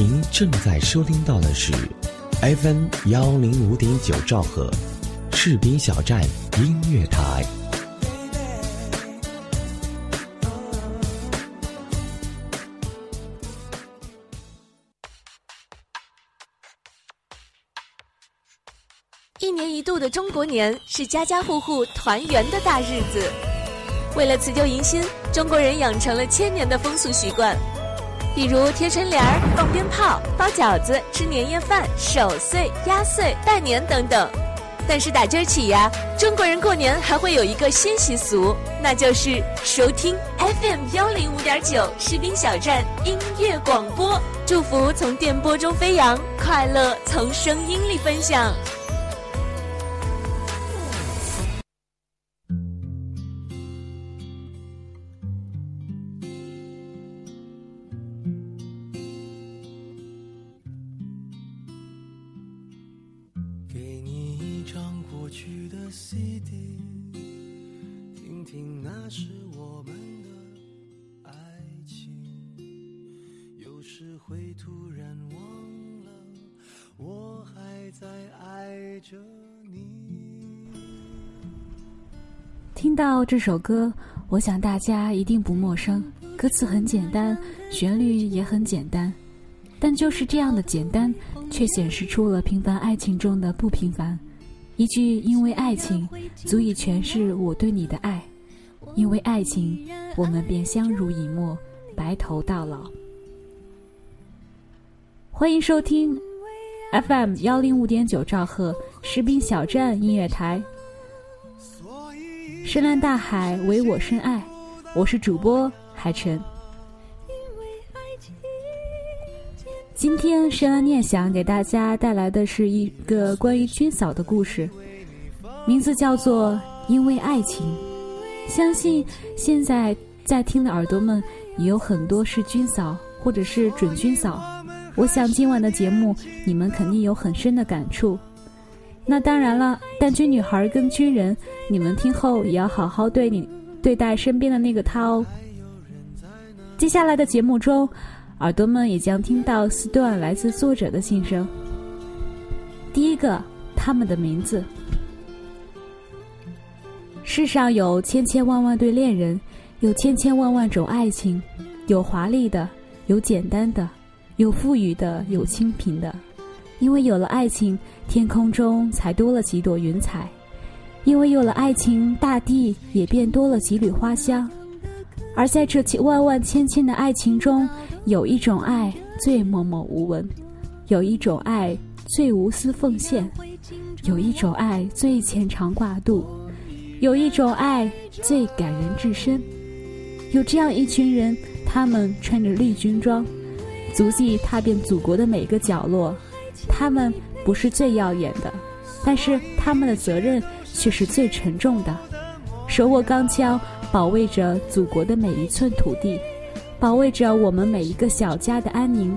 您正在收听到的是 FM 幺零五点九兆赫，士兵小站音乐台。一年一度的中国年是家家户户团圆的大日子。为了辞旧迎新，中国人养成了千年的风俗习惯，比如贴春联儿、放鞭炮、包饺子、吃年夜饭、守岁、压岁、拜年等等。但是打今儿起呀，中国人过年还会有一个新习俗，那就是收听 FM 幺零五点九士兵小站音乐广播，祝福从电波中飞扬，快乐从声音里分享。听那是我们的爱情。有时会突然忘了，我还在爱着你。听到这首歌，我想大家一定不陌生。歌词很简单，旋律也很简单，但就是这样的简单，却显示出了平凡爱情中的不平凡。一句“因为爱情”，足以诠释我对你的爱。因为爱情，我们便相濡以沫，白头到老。欢迎收听 FM 幺零五点九兆赫士兵小站音乐台。深蓝大海唯我深爱，我是主播海晨。今天深蓝念想给大家带来的是一个关于军嫂的故事，名字叫做《因为爱情》。相信现在在听的耳朵们也有很多是军嫂或者是准军嫂，我想今晚的节目你们肯定有很深的感触。那当然了，但军女孩跟军人，你们听后也要好好对你对待身边的那个他哦。接下来的节目中，耳朵们也将听到四段来自作者的心声。第一个，他们的名字。世上有千千万万对恋人，有千千万万种爱情，有华丽的，有简单的，有富裕的，有清贫的。因为有了爱情，天空中才多了几朵云彩；因为有了爱情，大地也便多了几缕花香。而在这千万万千千的爱情中，有一种爱最默默无闻，有一种爱最无私奉献，有一种爱最牵肠挂肚，有一种爱最感人至深。有这样一群人，他们穿着绿军装，足迹踏遍祖国的每个角落。他们不是最耀眼的，但是他们的责任却是最沉重的，手握钢枪，保卫着祖国的每一寸土地，保卫着我们每一个小家的安宁。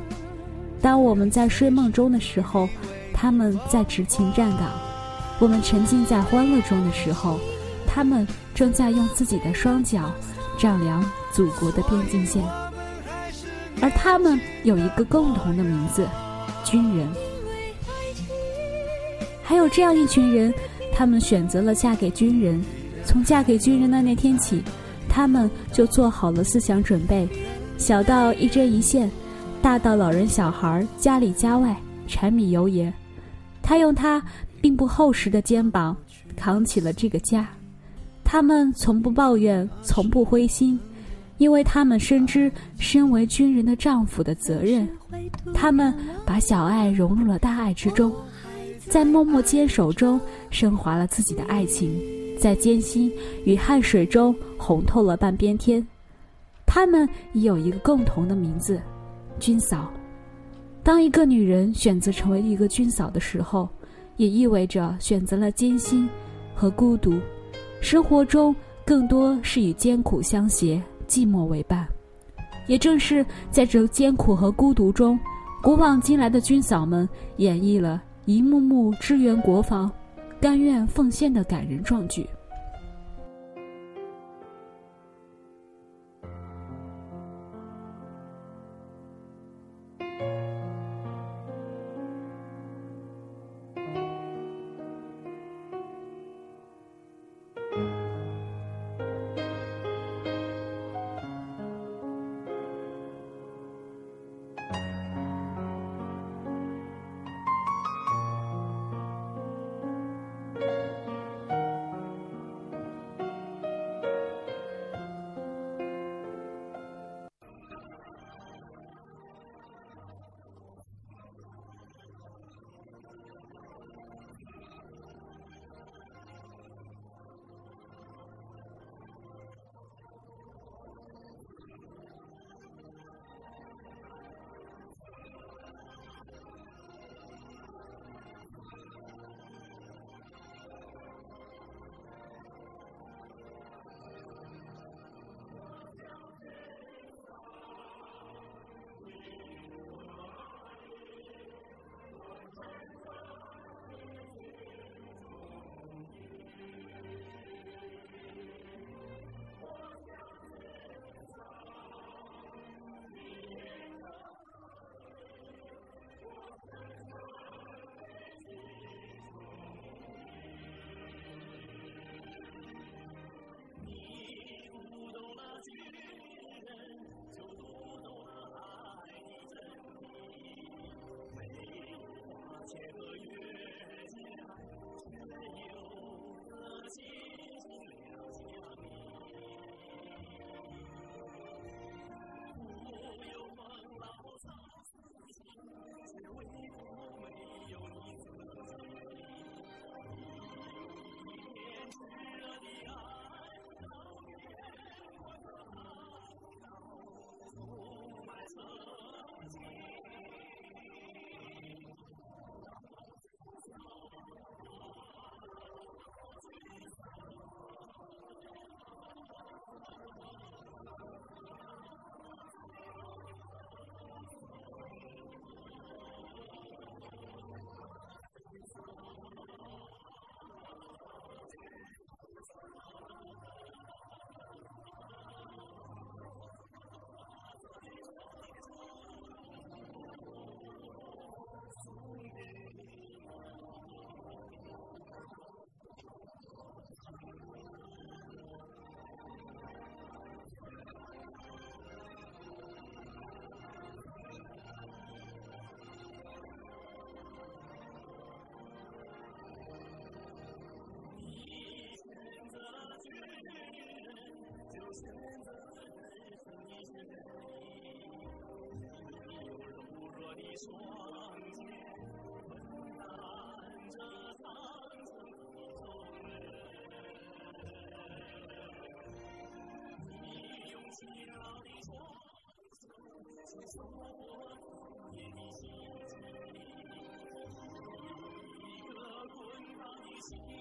当我们在睡梦中的时候，他们在执勤站岗；我们沉浸在欢乐中的时候，他们正在用自己的双脚丈量祖国的边境线。而他们有一个共同的名字——军人。还有这样一群人，他们选择了嫁给军人。从嫁给军人的那天起，他们就做好了思想准备，小到一针一线，大到老人小孩家里家外柴米油盐，他用他并不厚实的肩膀扛起了这个家。他们从不抱怨，从不灰心，因为他们深知身为军人的丈夫的责任。他们把小爱融入了大爱之中。在默默坚守中升华了自己的爱情，在艰辛与汗水中红透了半边天。他们已有一个共同的名字——军嫂。当一个女人选择成为一个军嫂的时候，也意味着选择了艰辛和孤独。生活中更多是以艰苦相携，寂寞为伴。也正是在这艰苦和孤独中，古往今来的军嫂们演绎了。一幕幕支援国防、甘愿奉献的感人壮举。结合双肩担着苍生的重任你用勤劳的双手天的一滚烫的心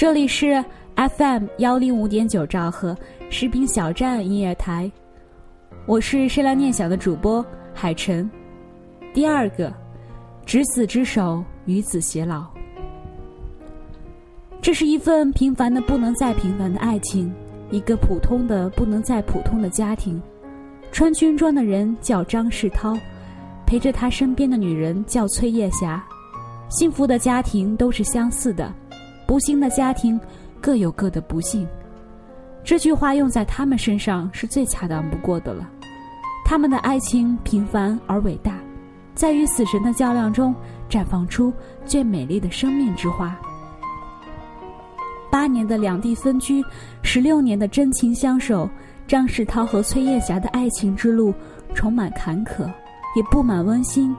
这里是 FM 幺零五点九兆赫士兵小站音乐台，我是深蓝念想的主播海晨。第二个，执子之手，与子偕老。这是一份平凡的不能再平凡的爱情，一个普通的不能再普通的家庭。穿军装的人叫张世涛，陪着他身边的女人叫崔叶霞。幸福的家庭都是相似的。不幸的家庭各有各的不幸，这句话用在他们身上是最恰当不过的了。他们的爱情平凡而伟大，在与死神的较量中绽放出最美丽的生命之花。八年的两地分居，十六年的真情相守，张世涛和崔艳霞的爱情之路充满坎坷，也布满温馨。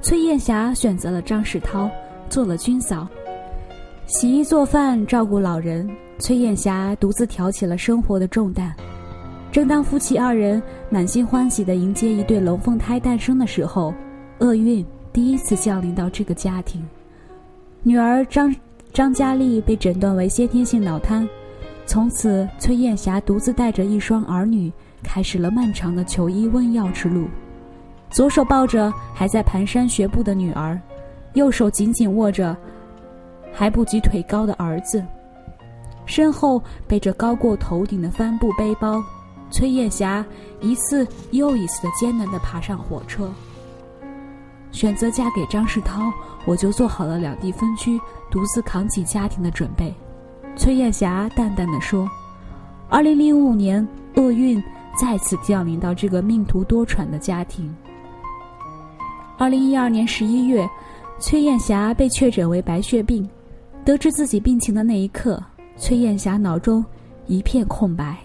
崔艳霞选择了张世涛，做了军嫂。洗衣做饭，照顾老人，崔艳霞独自挑起了生活的重担。正当夫妻二人满心欢喜地迎接一对龙凤胎诞生的时候，厄运第一次降临到这个家庭。女儿张张佳丽被诊断为先天性脑瘫，从此崔艳霞独自带着一双儿女，开始了漫长的求医问药之路。左手抱着还在蹒跚学步的女儿，右手紧紧握着。还不及腿高的儿子，身后背着高过头顶的帆布背包，崔艳霞一次又一次的艰难的爬上火车。选择嫁给张世涛，我就做好了两地分居、独自扛起家庭的准备。崔艳霞淡淡的说：“二零零五年，厄运再次降临到这个命途多舛的家庭。二零一二年十一月，崔艳霞被确诊为白血病。”得知自己病情的那一刻，崔艳霞脑中一片空白。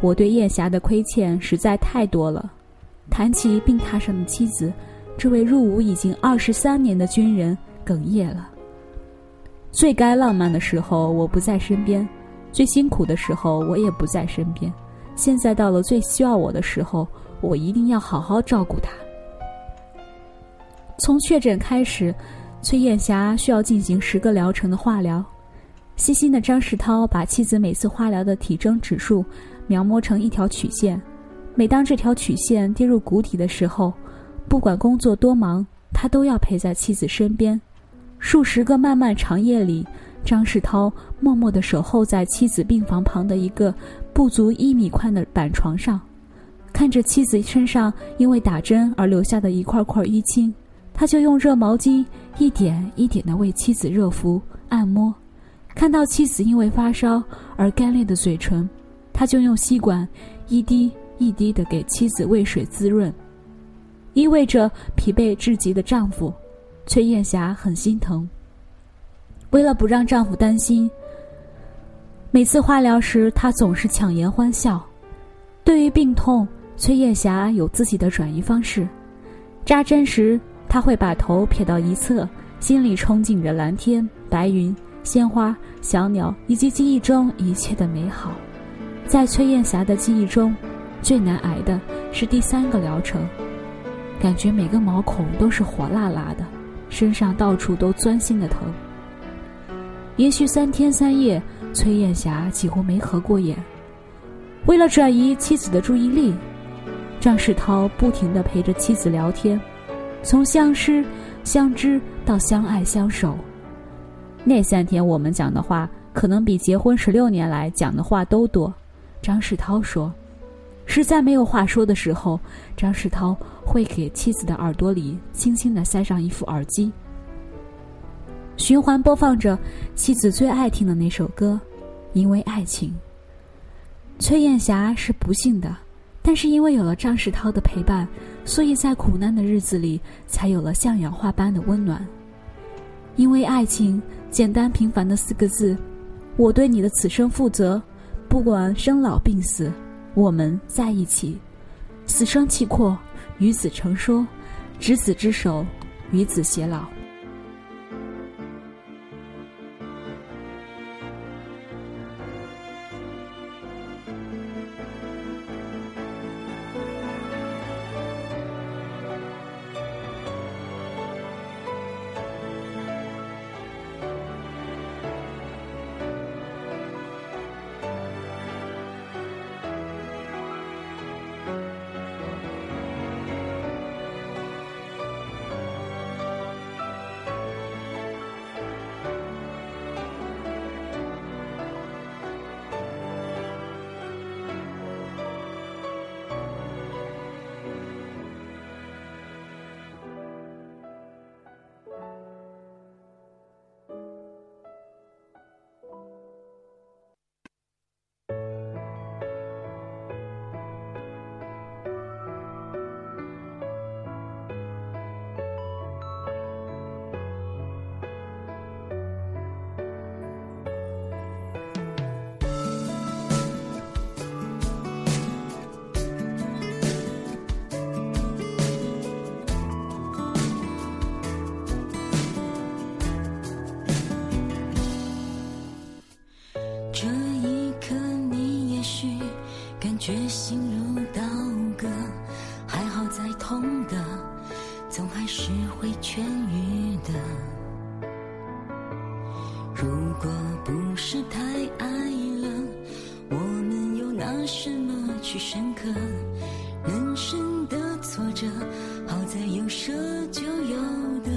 我对艳霞的亏欠实在太多了。谈起病榻上的妻子，这位入伍已经二十三年的军人哽咽了。最该浪漫的时候我不在身边，最辛苦的时候我也不在身边。现在到了最需要我的时候，我一定要好好照顾他。从确诊开始。崔艳霞需要进行十个疗程的化疗，细心的张世涛把妻子每次化疗的体征指数描摹成一条曲线。每当这条曲线跌入谷底的时候，不管工作多忙，他都要陪在妻子身边。数十个漫漫长夜里，张世涛默默地守候在妻子病房旁的一个不足一米宽的板床上，看着妻子身上因为打针而留下的一块块淤青，他就用热毛巾一点一点地为妻子热敷按摩。看到妻子因为发烧而干裂的嘴唇，他就用吸管一滴一滴地给妻子喂水滋润。意味着疲惫至极的丈夫，崔艳霞很心疼。为了不让丈夫担心，每次化疗时，她总是强颜欢笑。对于病痛，崔艳霞有自己的转移方式。扎针时，他会把头撇到一侧，心里憧憬着蓝天、白云。鲜花、小鸟以及记忆中一切的美好，在崔艳霞的记忆中，最难挨的是第三个疗程，感觉每个毛孔都是火辣辣的，身上到处都钻心的疼。连续三天三夜，崔艳霞几乎没合过眼。为了转移妻子的注意力，张世涛不停地陪着妻子聊天，从相识、相知到相爱相守。那三天我们讲的话，可能比结婚十六年来讲的话都多。张世涛说：“实在没有话说的时候，张世涛会给妻子的耳朵里轻轻的塞上一副耳机，循环播放着妻子最爱听的那首歌，《因为爱情》。崔艳霞是不幸的，但是因为有了张世涛的陪伴，所以在苦难的日子里才有了像氧化般的温暖。因为爱情。”简单平凡的四个字，我对你的此生负责，不管生老病死，我们在一起，死生契阔，与子成说，执子之手，与子偕老。刻？人生的挫折，好在有舍就有得。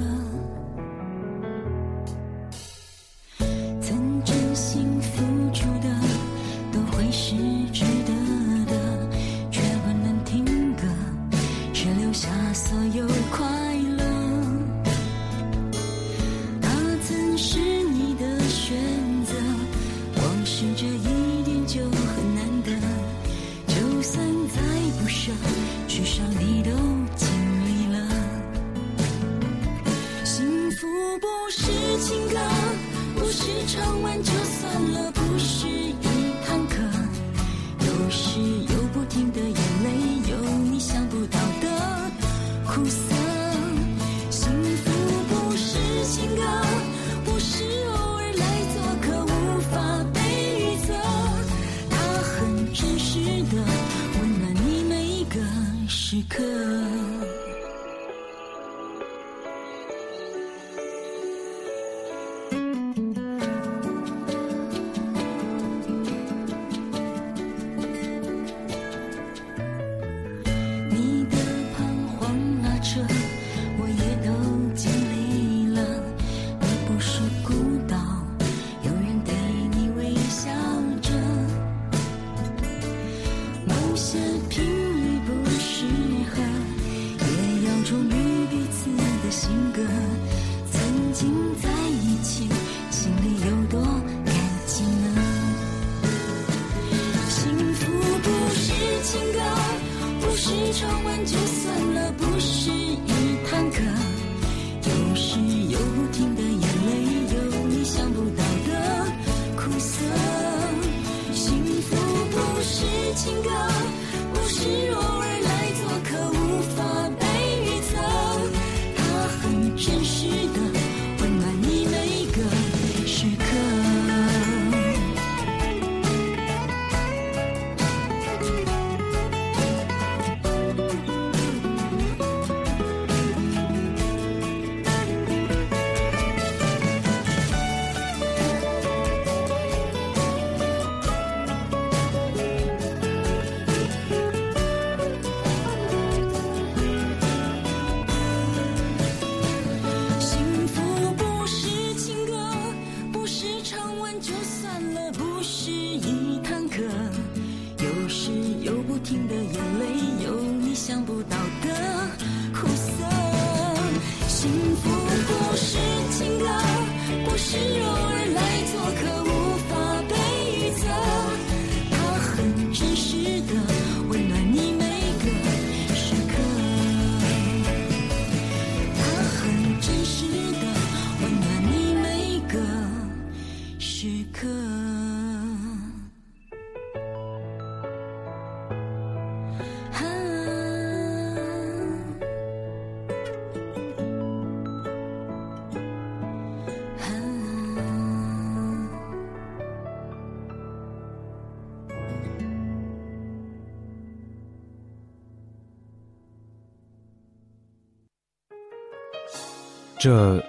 这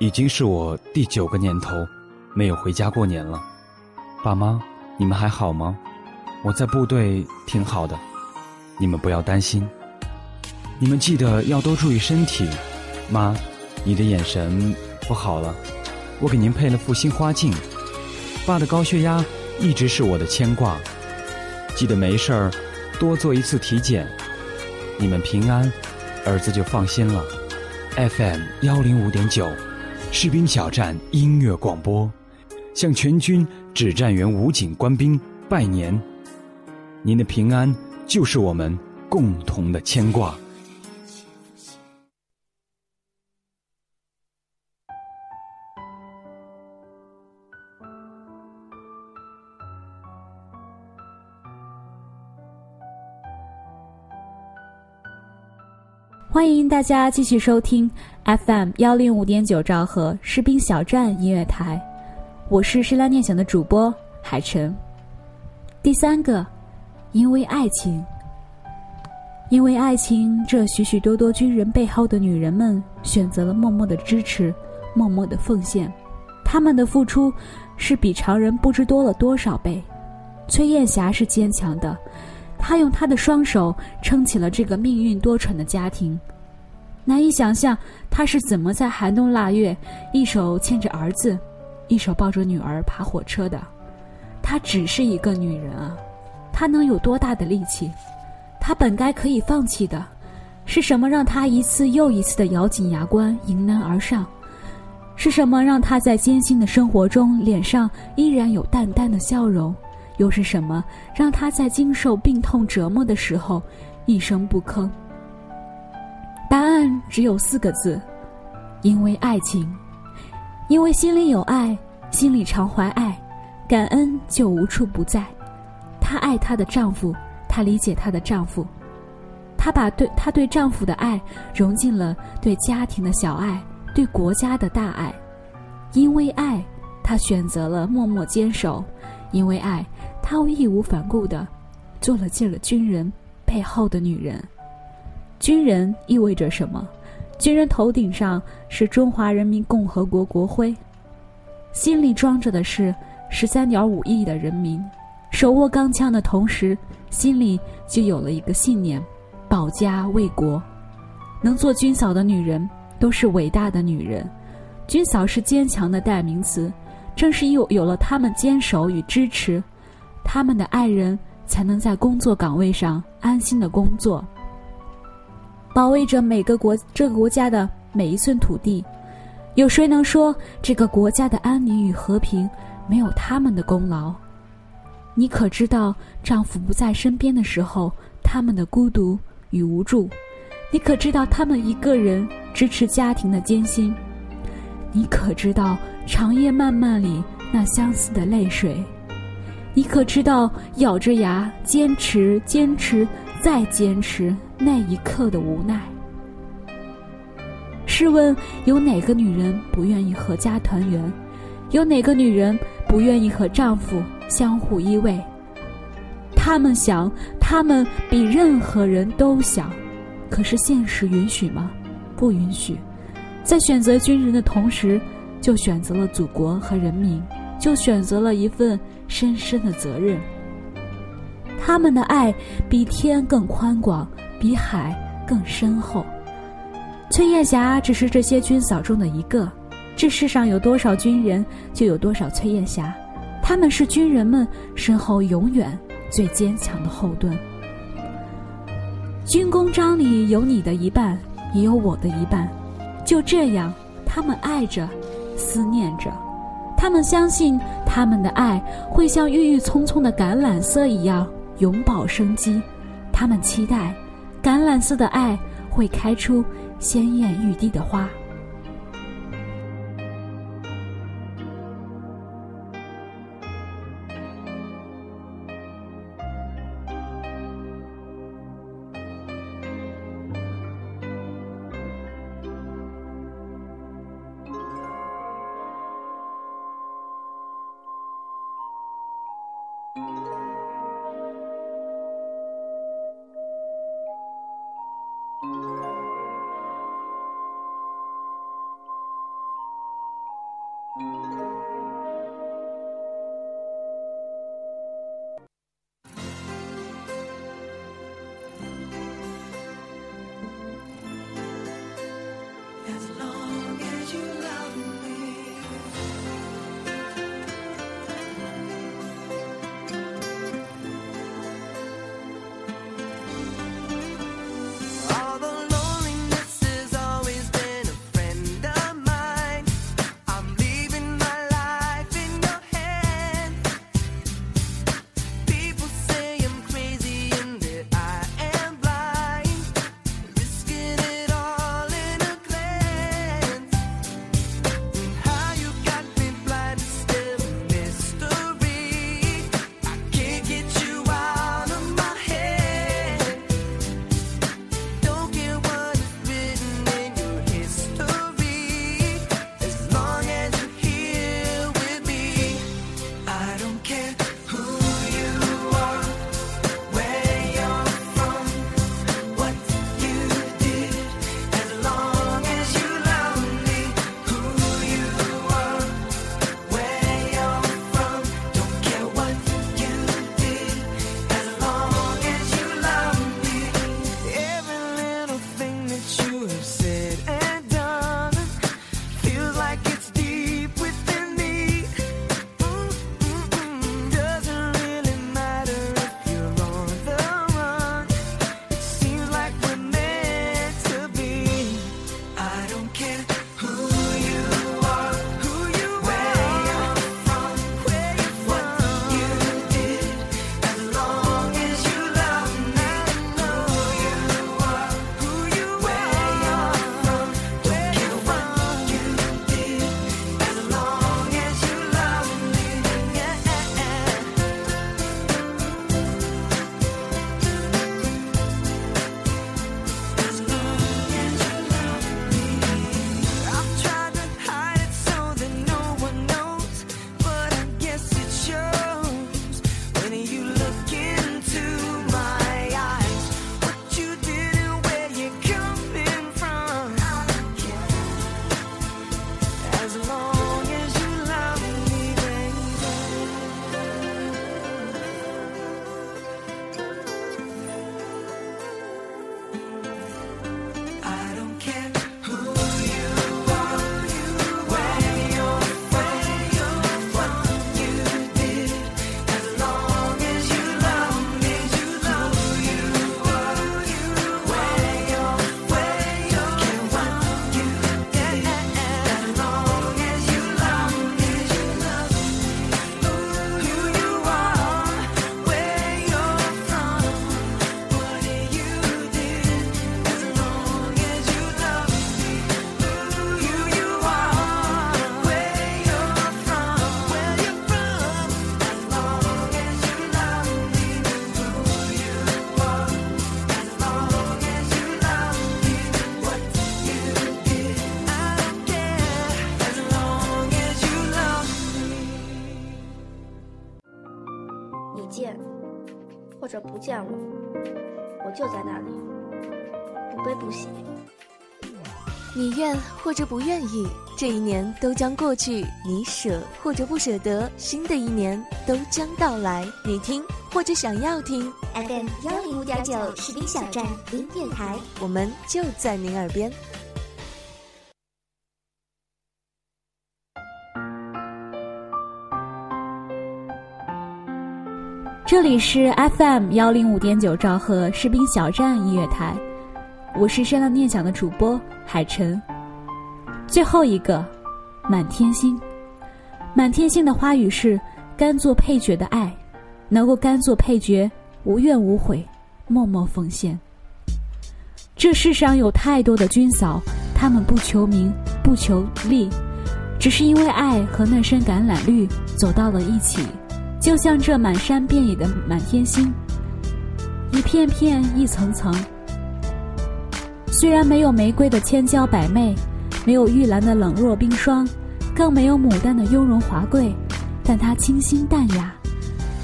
已经是我第九个年头没有回家过年了。爸妈，你们还好吗？我在部队挺好的，你们不要担心。你们记得要多注意身体。妈，你的眼神不好了，我给您配了副新花镜。爸的高血压一直是我的牵挂，记得没事儿多做一次体检。你们平安，儿子就放心了。FM 幺零五点九，士兵小站音乐广播，向全军指战员武警官兵拜年。您的平安就是我们共同的牵挂。欢迎大家继续收听 FM 幺零五点九兆赫士兵小站音乐台，我是诗拉念想的主播海晨。第三个，因为爱情，因为爱情，这许许多多军人背后的女人们选择了默默的支持，默默的奉献，他们的付出是比常人不知多了多少倍。崔艳霞是坚强的。他用他的双手撑起了这个命运多舛的家庭，难以想象他是怎么在寒冬腊月，一手牵着儿子，一手抱着女儿爬火车的。她只是一个女人啊，她能有多大的力气？她本该可以放弃的，是什么让她一次又一次的咬紧牙关迎难而上？是什么让她在艰辛的生活中脸上依然有淡淡的笑容？又是什么让他在经受病痛折磨的时候一声不吭？答案只有四个字：因为爱情。因为心里有爱，心里常怀爱，感恩就无处不在。她爱她的丈夫，她理解她的丈夫，她把对她对丈夫的爱融进了对家庭的小爱，对国家的大爱。因为爱，她选择了默默坚守。因为爱，她义无反顾的做了进了军人背后的女人。军人意味着什么？军人头顶上是中华人民共和国国徽，心里装着的是十三点五亿的人民。手握钢枪的同时，心里就有了一个信念：保家卫国。能做军嫂的女人都是伟大的女人，军嫂是坚强的代名词。正是有有了他们坚守与支持，他们的爱人才能在工作岗位上安心的工作，保卫着每个国这个国家的每一寸土地。有谁能说这个国家的安宁与和平没有他们的功劳？你可知道，丈夫不在身边的时候，他们的孤独与无助，你可知道他们一个人支持家庭的艰辛？你可知道长夜漫漫里那相思的泪水？你可知道咬着牙坚持、坚持再坚持那一刻的无奈？试问，有哪个女人不愿意阖家团圆？有哪个女人不愿意和丈夫相互依偎？他们想，他们比任何人都想，可是现实允许吗？不允许。在选择军人的同时，就选择了祖国和人民，就选择了一份深深的责任。他们的爱比天更宽广，比海更深厚。崔艳霞只是这些军嫂中的一个。这世上有多少军人，就有多少崔艳霞。他们是军人们身后永远最坚强的后盾。军功章里有你的一半，也有我的一半。就这样，他们爱着，思念着，他们相信他们的爱会像郁郁葱葱的橄榄色一样永葆生机。他们期待，橄榄色的爱会开出鲜艳欲滴的花。者不愿意，这一年都将过去；你舍或者不舍得，新的一年都将到来。你听或者想要听，FM 幺零五点九士兵小站音乐台，我们就在您耳边。这里是 FM 幺零五点九兆赫士兵小站音乐台。我是深浪念想的主播海晨。最后一个，满天星。满天星的花语是甘做配角的爱，能够甘做配角，无怨无悔，默默奉献。这世上有太多的军嫂，他们不求名，不求利，只是因为爱和那身橄榄绿走到了一起，就像这满山遍野的满天星，一片片，一层层。虽然没有玫瑰的千娇百媚，没有玉兰的冷若冰霜，更没有牡丹的雍容华贵，但它清新淡雅，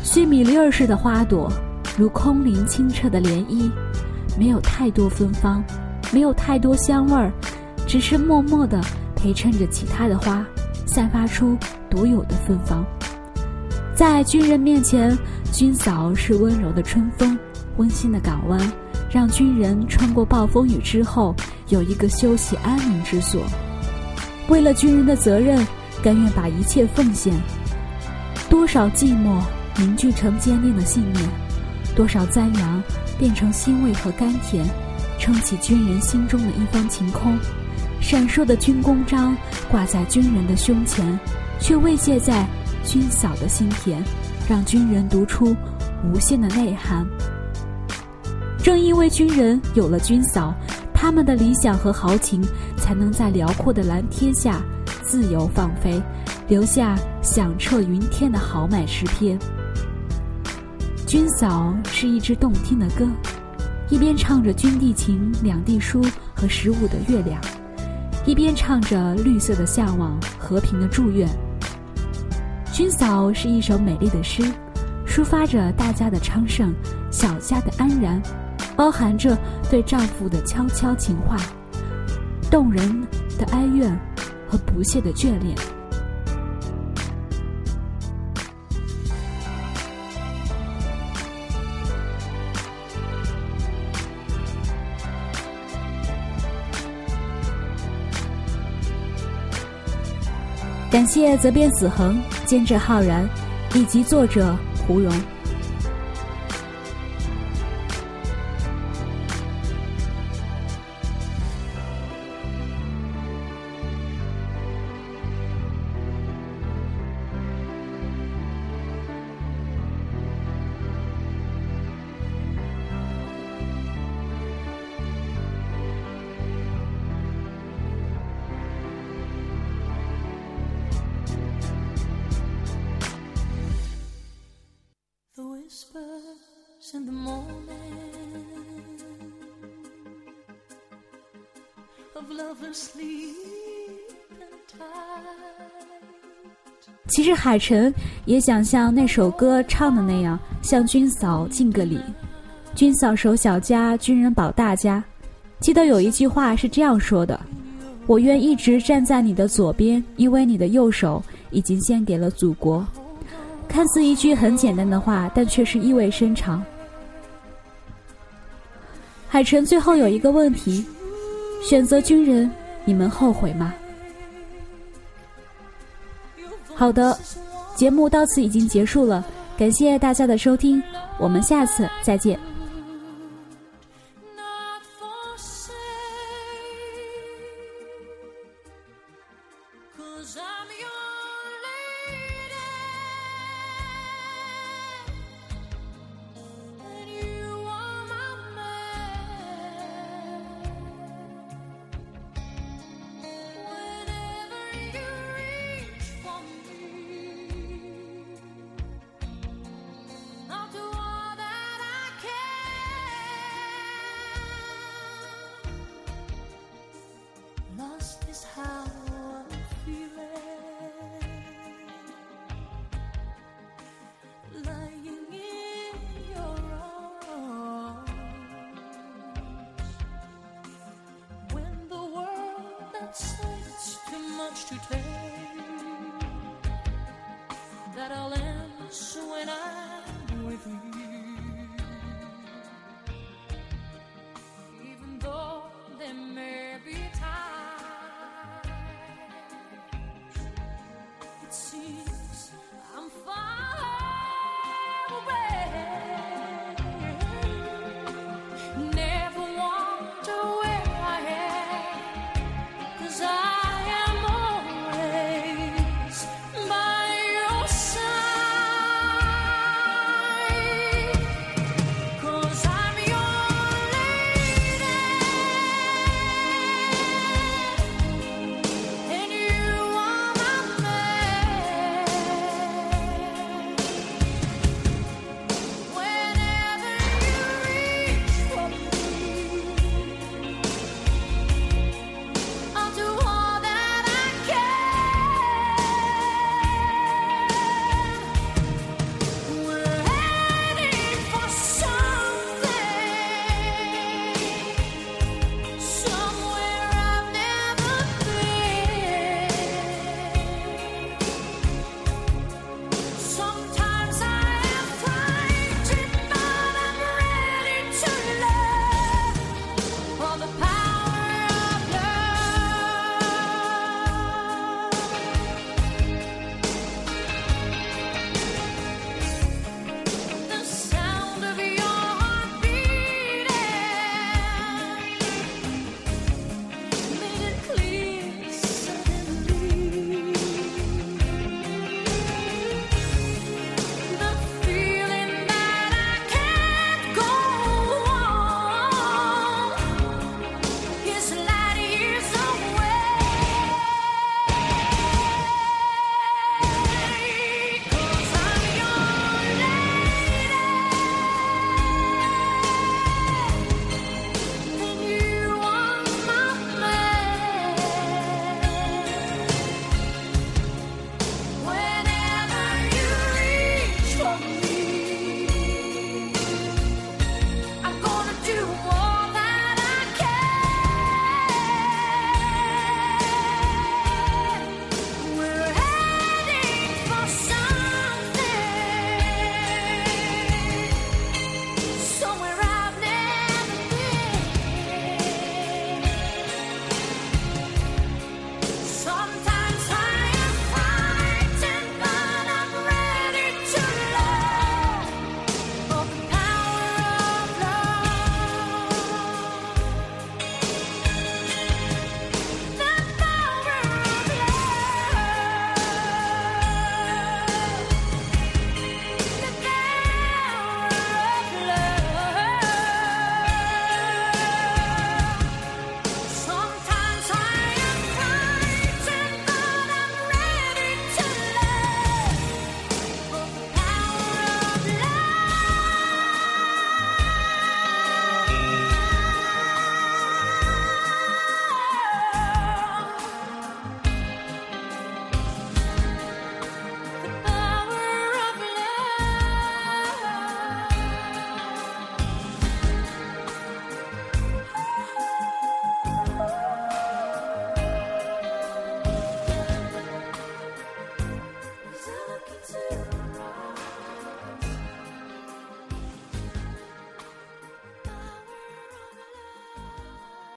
须米粒儿似的花朵，如空灵清澈的涟漪，没有太多芬芳，没有太多香味儿，只是默默地陪衬着其他的花，散发出独有的芬芳。在军人面前，军嫂是温柔的春风，温馨的港湾。让军人穿过暴风雨之后有一个休息安宁之所，为了军人的责任，甘愿把一切奉献。多少寂寞凝聚成坚定的信念，多少赞扬变成欣慰和甘甜，撑起军人心中的一方晴空。闪烁的军功章挂在军人的胸前，却慰藉在军嫂的心田，让军人读出无限的内涵。正因为军人有了军嫂，他们的理想和豪情才能在辽阔的蓝天下自由放飞，留下响彻云天的豪迈诗篇。军嫂是一支动听的歌，一边唱着军地情、两地书和十五的月亮，一边唱着绿色的向往、和平的祝愿。军嫂是一首美丽的诗，抒发着大家的昌盛、小家的安然。包含着对丈夫的悄悄情话，动人的哀怨和不懈的眷恋。感谢责编子恒、监制浩然，以及作者胡蓉。其实海晨也想像那首歌唱的那样，向军嫂敬个礼。军嫂守小家，军人保大家。记得有一句话是这样说的：“我愿一直站在你的左边，因为你的右手已经献给了祖国。”看似一句很简单的话，但却是意味深长。海晨最后有一个问题：选择军人，你们后悔吗？好的，节目到此已经结束了，感谢大家的收听，我们下次再见。this house.